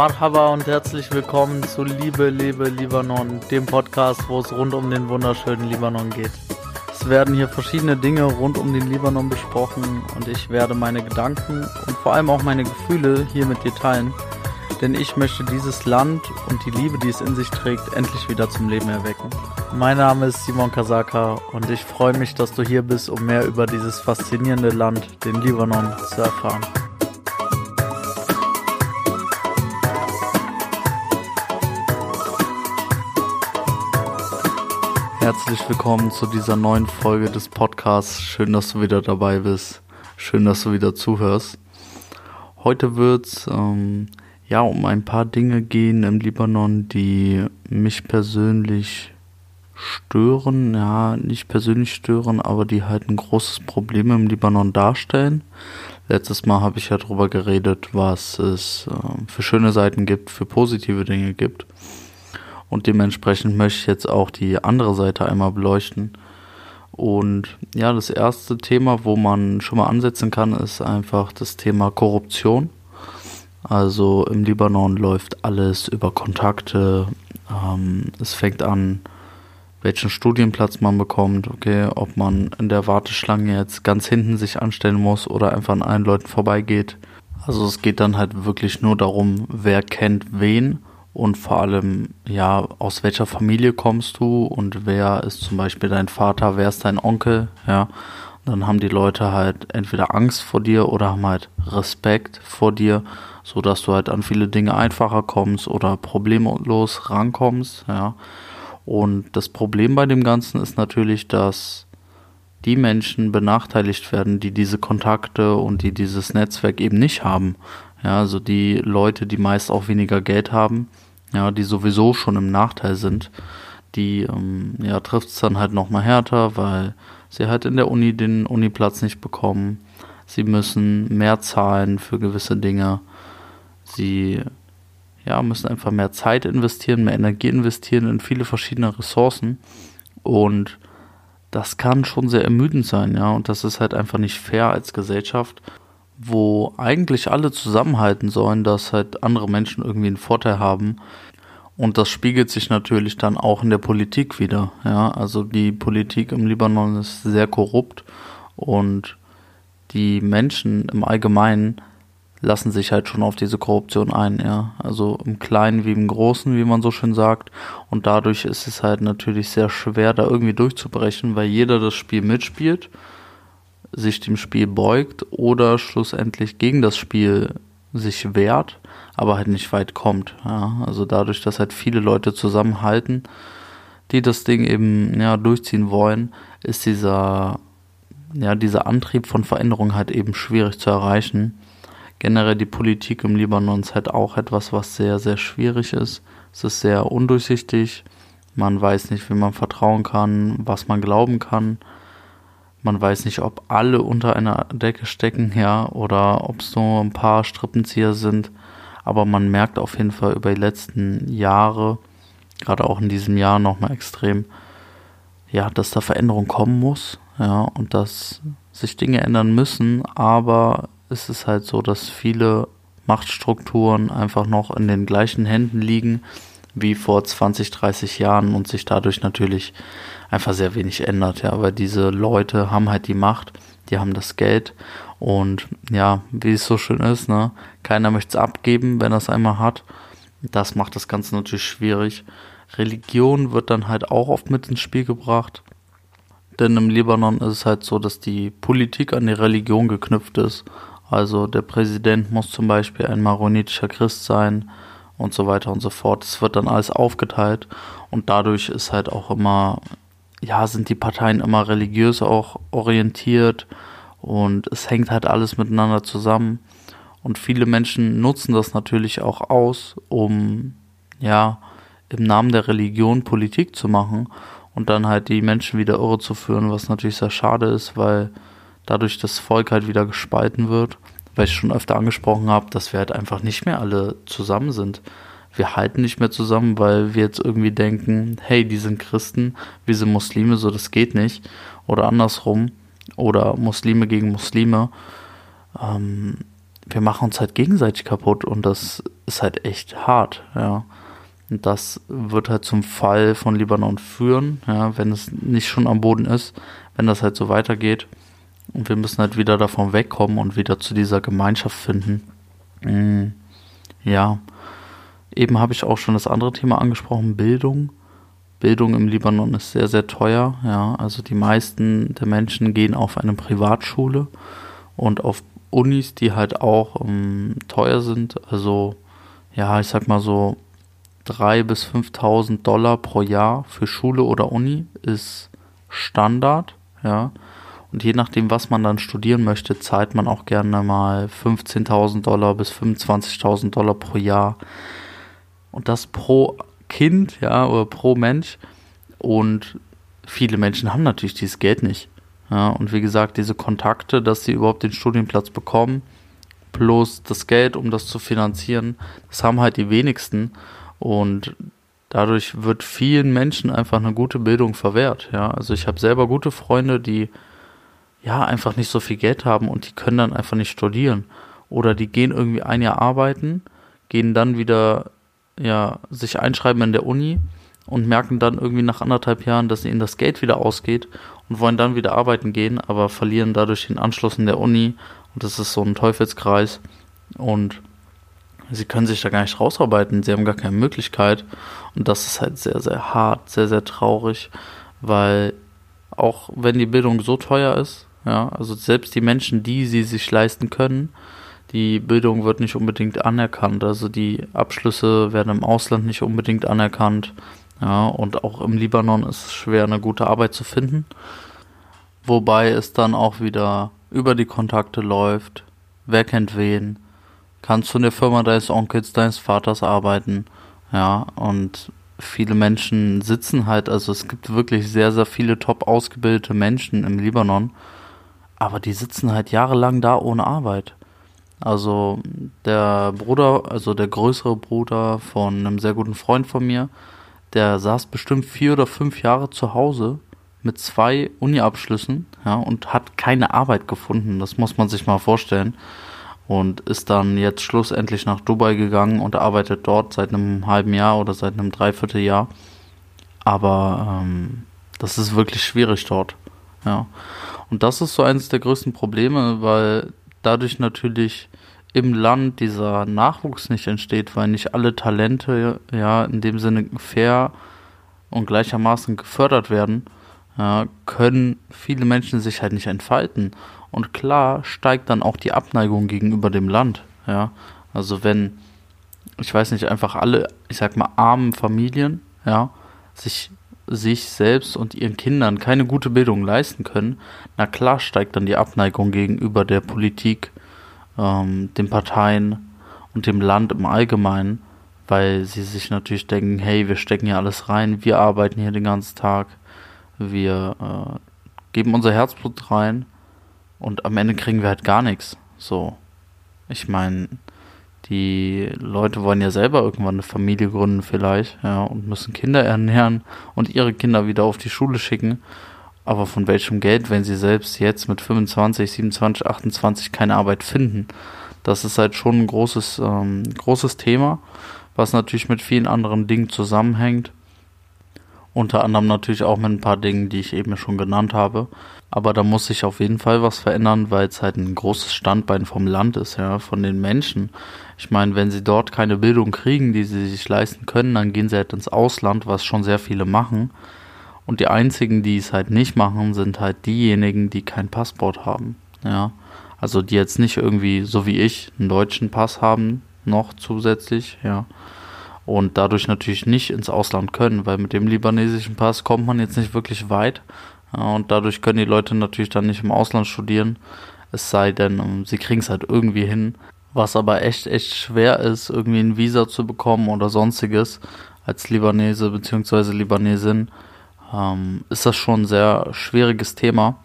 Marhaba und herzlich willkommen zu Liebe, Liebe, Libanon, dem Podcast, wo es rund um den wunderschönen Libanon geht. Es werden hier verschiedene Dinge rund um den Libanon besprochen und ich werde meine Gedanken und vor allem auch meine Gefühle hier mit dir teilen, denn ich möchte dieses Land und die Liebe, die es in sich trägt, endlich wieder zum Leben erwecken. Mein Name ist Simon Kasaka und ich freue mich, dass du hier bist, um mehr über dieses faszinierende Land, den Libanon, zu erfahren. Herzlich willkommen zu dieser neuen Folge des Podcasts. Schön, dass du wieder dabei bist. Schön, dass du wieder zuhörst. Heute wird es ähm, ja um ein paar Dinge gehen im Libanon, die mich persönlich stören. Ja, nicht persönlich stören, aber die halt ein großes Problem im Libanon darstellen. Letztes Mal habe ich ja darüber geredet, was es äh, für schöne Seiten gibt, für positive Dinge gibt. Und dementsprechend möchte ich jetzt auch die andere Seite einmal beleuchten. Und ja, das erste Thema, wo man schon mal ansetzen kann, ist einfach das Thema Korruption. Also im Libanon läuft alles über Kontakte. Ähm, es fängt an, welchen Studienplatz man bekommt, okay, ob man in der Warteschlange jetzt ganz hinten sich anstellen muss oder einfach an allen Leuten vorbeigeht. Also es geht dann halt wirklich nur darum, wer kennt wen und vor allem, ja, aus welcher Familie kommst du und wer ist zum Beispiel dein Vater, wer ist dein Onkel, ja. Dann haben die Leute halt entweder Angst vor dir oder haben halt Respekt vor dir, so dass du halt an viele Dinge einfacher kommst oder problemlos rankommst, ja. Und das Problem bei dem Ganzen ist natürlich, dass die Menschen benachteiligt werden, die diese Kontakte und die dieses Netzwerk eben nicht haben. Ja, also die Leute, die meist auch weniger Geld haben, ja, die sowieso schon im Nachteil sind, die ähm, ja, trifft es dann halt nochmal härter, weil sie halt in der Uni den Uniplatz nicht bekommen. Sie müssen mehr zahlen für gewisse Dinge. Sie ja, müssen einfach mehr Zeit investieren, mehr Energie investieren in viele verschiedene Ressourcen. Und das kann schon sehr ermüdend sein, ja. Und das ist halt einfach nicht fair als Gesellschaft wo eigentlich alle zusammenhalten sollen, dass halt andere Menschen irgendwie einen Vorteil haben. Und das spiegelt sich natürlich dann auch in der Politik wieder. Ja, also die Politik im Libanon ist sehr korrupt und die Menschen im Allgemeinen lassen sich halt schon auf diese Korruption ein, ja. Also im Kleinen wie im Großen, wie man so schön sagt. Und dadurch ist es halt natürlich sehr schwer, da irgendwie durchzubrechen, weil jeder das Spiel mitspielt sich dem Spiel beugt oder schlussendlich gegen das Spiel sich wehrt, aber halt nicht weit kommt. Ja, also dadurch, dass halt viele Leute zusammenhalten, die das Ding eben ja durchziehen wollen, ist dieser ja dieser Antrieb von Veränderung halt eben schwierig zu erreichen. Generell die Politik im Libanon ist halt auch etwas, was sehr sehr schwierig ist. Es ist sehr undurchsichtig. Man weiß nicht, wie man vertrauen kann, was man glauben kann. Man weiß nicht, ob alle unter einer Decke stecken, ja, oder ob es nur ein paar Strippenzieher sind. Aber man merkt auf jeden Fall über die letzten Jahre, gerade auch in diesem Jahr nochmal extrem, ja, dass da Veränderung kommen muss, ja, und dass sich Dinge ändern müssen, aber es ist halt so, dass viele Machtstrukturen einfach noch in den gleichen Händen liegen wie vor 20, 30 Jahren und sich dadurch natürlich einfach sehr wenig ändert, ja, weil diese Leute haben halt die Macht, die haben das Geld und ja, wie es so schön ist, ne, keiner möchte es abgeben, wenn er es einmal hat. Das macht das Ganze natürlich schwierig. Religion wird dann halt auch oft mit ins Spiel gebracht. Denn im Libanon ist es halt so, dass die Politik an die Religion geknüpft ist. Also der Präsident muss zum Beispiel ein maronitischer Christ sein und so weiter und so fort. Es wird dann alles aufgeteilt und dadurch ist halt auch immer ja, sind die Parteien immer religiös auch orientiert und es hängt halt alles miteinander zusammen. Und viele Menschen nutzen das natürlich auch aus, um ja im Namen der Religion Politik zu machen und dann halt die Menschen wieder irre zu führen, was natürlich sehr schade ist, weil dadurch das Volk halt wieder gespalten wird, weil ich schon öfter angesprochen habe, dass wir halt einfach nicht mehr alle zusammen sind. wir halten nicht mehr zusammen, weil wir jetzt irgendwie denken, hey, die sind Christen, wir sind Muslime, so das geht nicht. Oder andersrum. Oder Muslime gegen Muslime. Ähm, wir machen uns halt gegenseitig kaputt und das ist halt echt hart, ja. Und das wird halt zum Fall von Libanon führen, ja, wenn es nicht schon am Boden ist, wenn das halt so weitergeht. Und wir müssen halt wieder davon wegkommen und wieder zu dieser Gemeinschaft finden. Mhm. Ja. Eben habe ich auch schon das andere Thema angesprochen, Bildung. Bildung im Libanon ist sehr, sehr teuer. Ja, also die meisten der Menschen gehen auf eine Privatschule und auf Unis, die halt auch um, ähm, teuer sind. Also, ja, ich sag mal so 3.000 bis 5.000 Dollar pro Jahr für Schule oder Uni ist Standard. Ja, und je nachdem, was man dann studieren möchte, zahlt man auch gerne mal 15.000 Dollar bis 25.000 Dollar pro Jahr. Und das pro Kind, ja, oder pro Mensch. Und viele Menschen haben natürlich dieses Geld nicht. Ja, und wie gesagt, diese Kontakte, dass sie überhaupt den Studienplatz bekommen, plus das Geld, um das zu finanzieren, das haben halt die wenigsten. Und dadurch wird vielen Menschen einfach eine gute Bildung verwehrt. Ja, also ich habe selber gute Freunde, die ja, einfach nicht so viel Geld haben und die können dann einfach nicht studieren. Oder die gehen irgendwie ein Jahr arbeiten, gehen dann wieder, ja, sich einschreiben in der Uni und merken dann irgendwie nach anderthalb Jahren, dass ihnen das Geld wieder ausgeht und wollen dann wieder arbeiten gehen, aber verlieren dadurch den Anschluss in der Uni. Und das ist so ein Teufelskreis. Und sie können sich da gar nicht rausarbeiten, sie haben gar keine Möglichkeit. Und das ist halt sehr, sehr hart, sehr, sehr traurig, weil auch wenn die Bildung so teuer ist, ja, also selbst die Menschen, die sie sich leisten können, die Bildung wird nicht unbedingt anerkannt. Also die Abschlüsse werden im Ausland nicht unbedingt anerkannt. Ja, und auch im Libanon ist es schwer, eine gute Arbeit zu finden. Wobei es dann auch wieder über die Kontakte läuft. Wer kennt wen? Kannst du in der Firma deines Onkels, deines Vaters arbeiten? Ja, und viele Menschen sitzen halt, also es gibt wirklich sehr, sehr viele top ausgebildete Menschen im Libanon aber die sitzen halt jahrelang da ohne Arbeit. Also der Bruder, also der größere Bruder von einem sehr guten Freund von mir, der saß bestimmt vier oder fünf Jahre zu Hause mit zwei Uni-Abschlüssen, ja, und hat keine Arbeit gefunden. Das muss man sich mal vorstellen. Und ist dann jetzt schlussendlich nach Dubai gegangen und arbeitet dort seit einem halben Jahr oder seit einem Dreivierteljahr. Aber ähm, das ist wirklich schwierig dort. Ja. Und das ist so eines der größten Probleme, weil dadurch natürlich im Land dieser Nachwuchs nicht entsteht, weil nicht alle Talente ja in dem Sinne fair und gleichermaßen gefördert werden, ja, können viele Menschen sich halt nicht entfalten. Und klar steigt dann auch die Abneigung gegenüber dem Land. Ja, also wenn, ich weiß nicht, einfach alle, ich sag mal, armen Familien, ja, sich sich selbst und ihren Kindern keine gute Bildung leisten können, na klar steigt dann die Abneigung gegenüber der Politik, ähm, den Parteien und dem Land im Allgemeinen, weil sie sich natürlich denken, hey, wir stecken hier alles rein, wir arbeiten hier den ganzen Tag, wir äh, geben unser Herzblut rein und am Ende kriegen wir halt gar nichts. So. Ich meine, die Leute wollen ja selber irgendwann eine Familie gründen vielleicht, ja, und müssen Kinder ernähren und ihre Kinder wieder auf die Schule schicken. Aber von welchem Geld, wenn sie selbst jetzt mit 25, 27, 28 keine Arbeit finden? Das ist halt schon ein großes, ähm, großes Thema, was natürlich mit vielen anderen Dingen zusammenhängt. Unter anderem natürlich auch mit ein paar Dingen, die ich eben schon genannt habe. Aber da muss sich auf jeden Fall was verändern, weil es halt ein großes Standbein vom Land ist, ja, von den Menschen. Ich meine, wenn sie dort keine Bildung kriegen, die sie sich leisten können, dann gehen sie halt ins Ausland, was schon sehr viele machen. Und die einzigen, die es halt nicht machen, sind halt diejenigen, die kein Passport haben, ja. Also die jetzt nicht irgendwie, so wie ich, einen deutschen Pass haben, noch zusätzlich, ja und dadurch natürlich nicht ins Ausland können, weil mit dem libanesischen Pass kommt man jetzt nicht wirklich weit und dadurch können die Leute natürlich dann nicht im Ausland studieren, es sei denn, ähm, sie kriegen es halt irgendwie hin, was aber echt, echt schwer ist, irgendwie ein Visa zu bekommen oder sonstiges als Libanese bzw. Libanesin, ähm, ist das schon ein sehr schwieriges Thema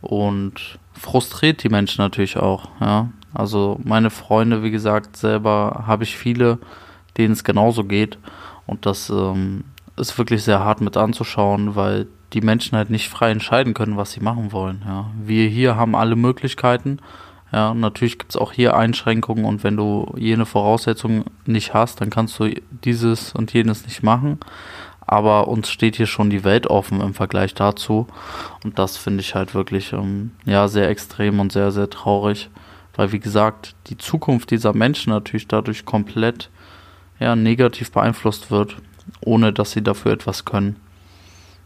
und frustriert die Menschen natürlich auch, ja. Also meine Freunde, wie gesagt, selber habe ich viele, denen es genauso geht. Und das ähm, ist wirklich sehr hart mit anzuschauen, weil die Menschen halt nicht frei entscheiden können, was sie machen wollen. Ja. Wir hier haben alle Möglichkeiten. Ja, natürlich gibt es auch hier Einschränkungen und wenn du jene Voraussetzungen nicht hast, dann kannst du dieses und jenes nicht machen. Aber uns steht hier schon die Welt offen im Vergleich dazu. Und das finde ich halt wirklich ähm, ja, sehr extrem und sehr, sehr traurig. Weil, wie gesagt, die Zukunft dieser Menschen natürlich dadurch komplett ja, negativ beeinflusst wird, ohne dass sie dafür etwas können.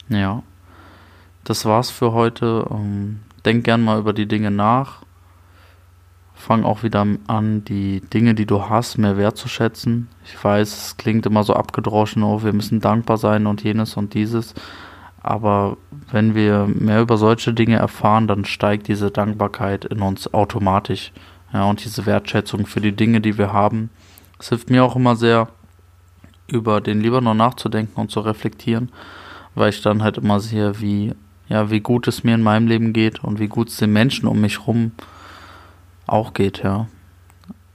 Ja, das war's für heute. Ähm, denk gern mal über die Dinge nach. Fang auch wieder an, die Dinge, die du hast, mehr wertzuschätzen. Ich weiß, es klingt immer so abgedroschen, oh, wir müssen dankbar sein und jenes und dieses. Aber wenn wir mehr über solche Dinge erfahren, dann steigt diese Dankbarkeit in uns automatisch. Ja, und diese Wertschätzung für die Dinge, die wir haben. Es hilft mir auch immer sehr, über den Libanon nachzudenken und zu reflektieren, weil ich dann halt immer sehe, wie, ja, wie gut es mir in meinem Leben geht und wie gut es den Menschen um mich rum auch geht, ja.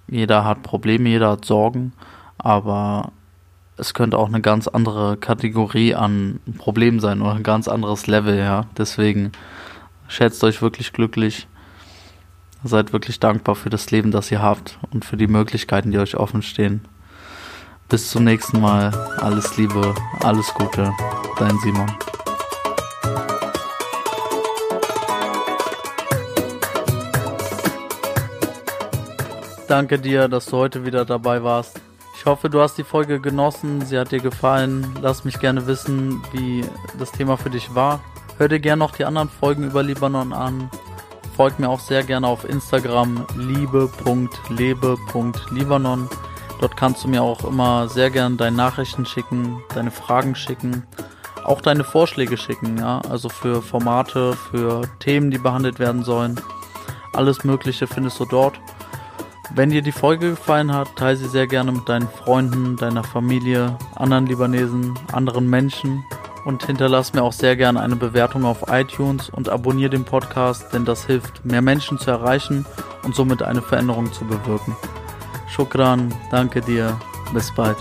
Jeder hat Probleme, jeder hat Sorgen, aber es könnte auch eine ganz andere Kategorie an Problemen sein oder ein ganz anderes Level, ja. Deswegen schätzt euch wirklich glücklich. Seid wirklich dankbar für das Leben, das ihr habt und für die Möglichkeiten, die euch offen stehen. Bis zum nächsten Mal. Alles Liebe, alles Gute. Dein Simon. Danke dir, dass du heute wieder dabei warst. Ich hoffe, du hast die Folge genossen, sie hat dir gefallen. Lass mich gerne wissen, wie das Thema für dich war. Hör dir gerne noch die anderen Folgen über Libanon an. Folg mir auch sehr gerne auf Instagram liebe.lebe.libanon. Dort kannst du mir auch immer sehr gerne deine Nachrichten schicken, deine Fragen schicken, auch deine Vorschläge schicken, ja, also für Formate, für Themen, die behandelt werden sollen. Alles Mögliche findest du dort. Wenn dir die Folge gefallen hat, teile sie sehr gerne mit deinen Freunden, deiner Familie, anderen Libanesen, anderen Menschen und hinterlass mir auch sehr gerne eine Bewertung auf iTunes und abonniere den Podcast, denn das hilft, mehr Menschen zu erreichen und somit eine Veränderung zu bewirken. Shukran, danke dir, bis bald.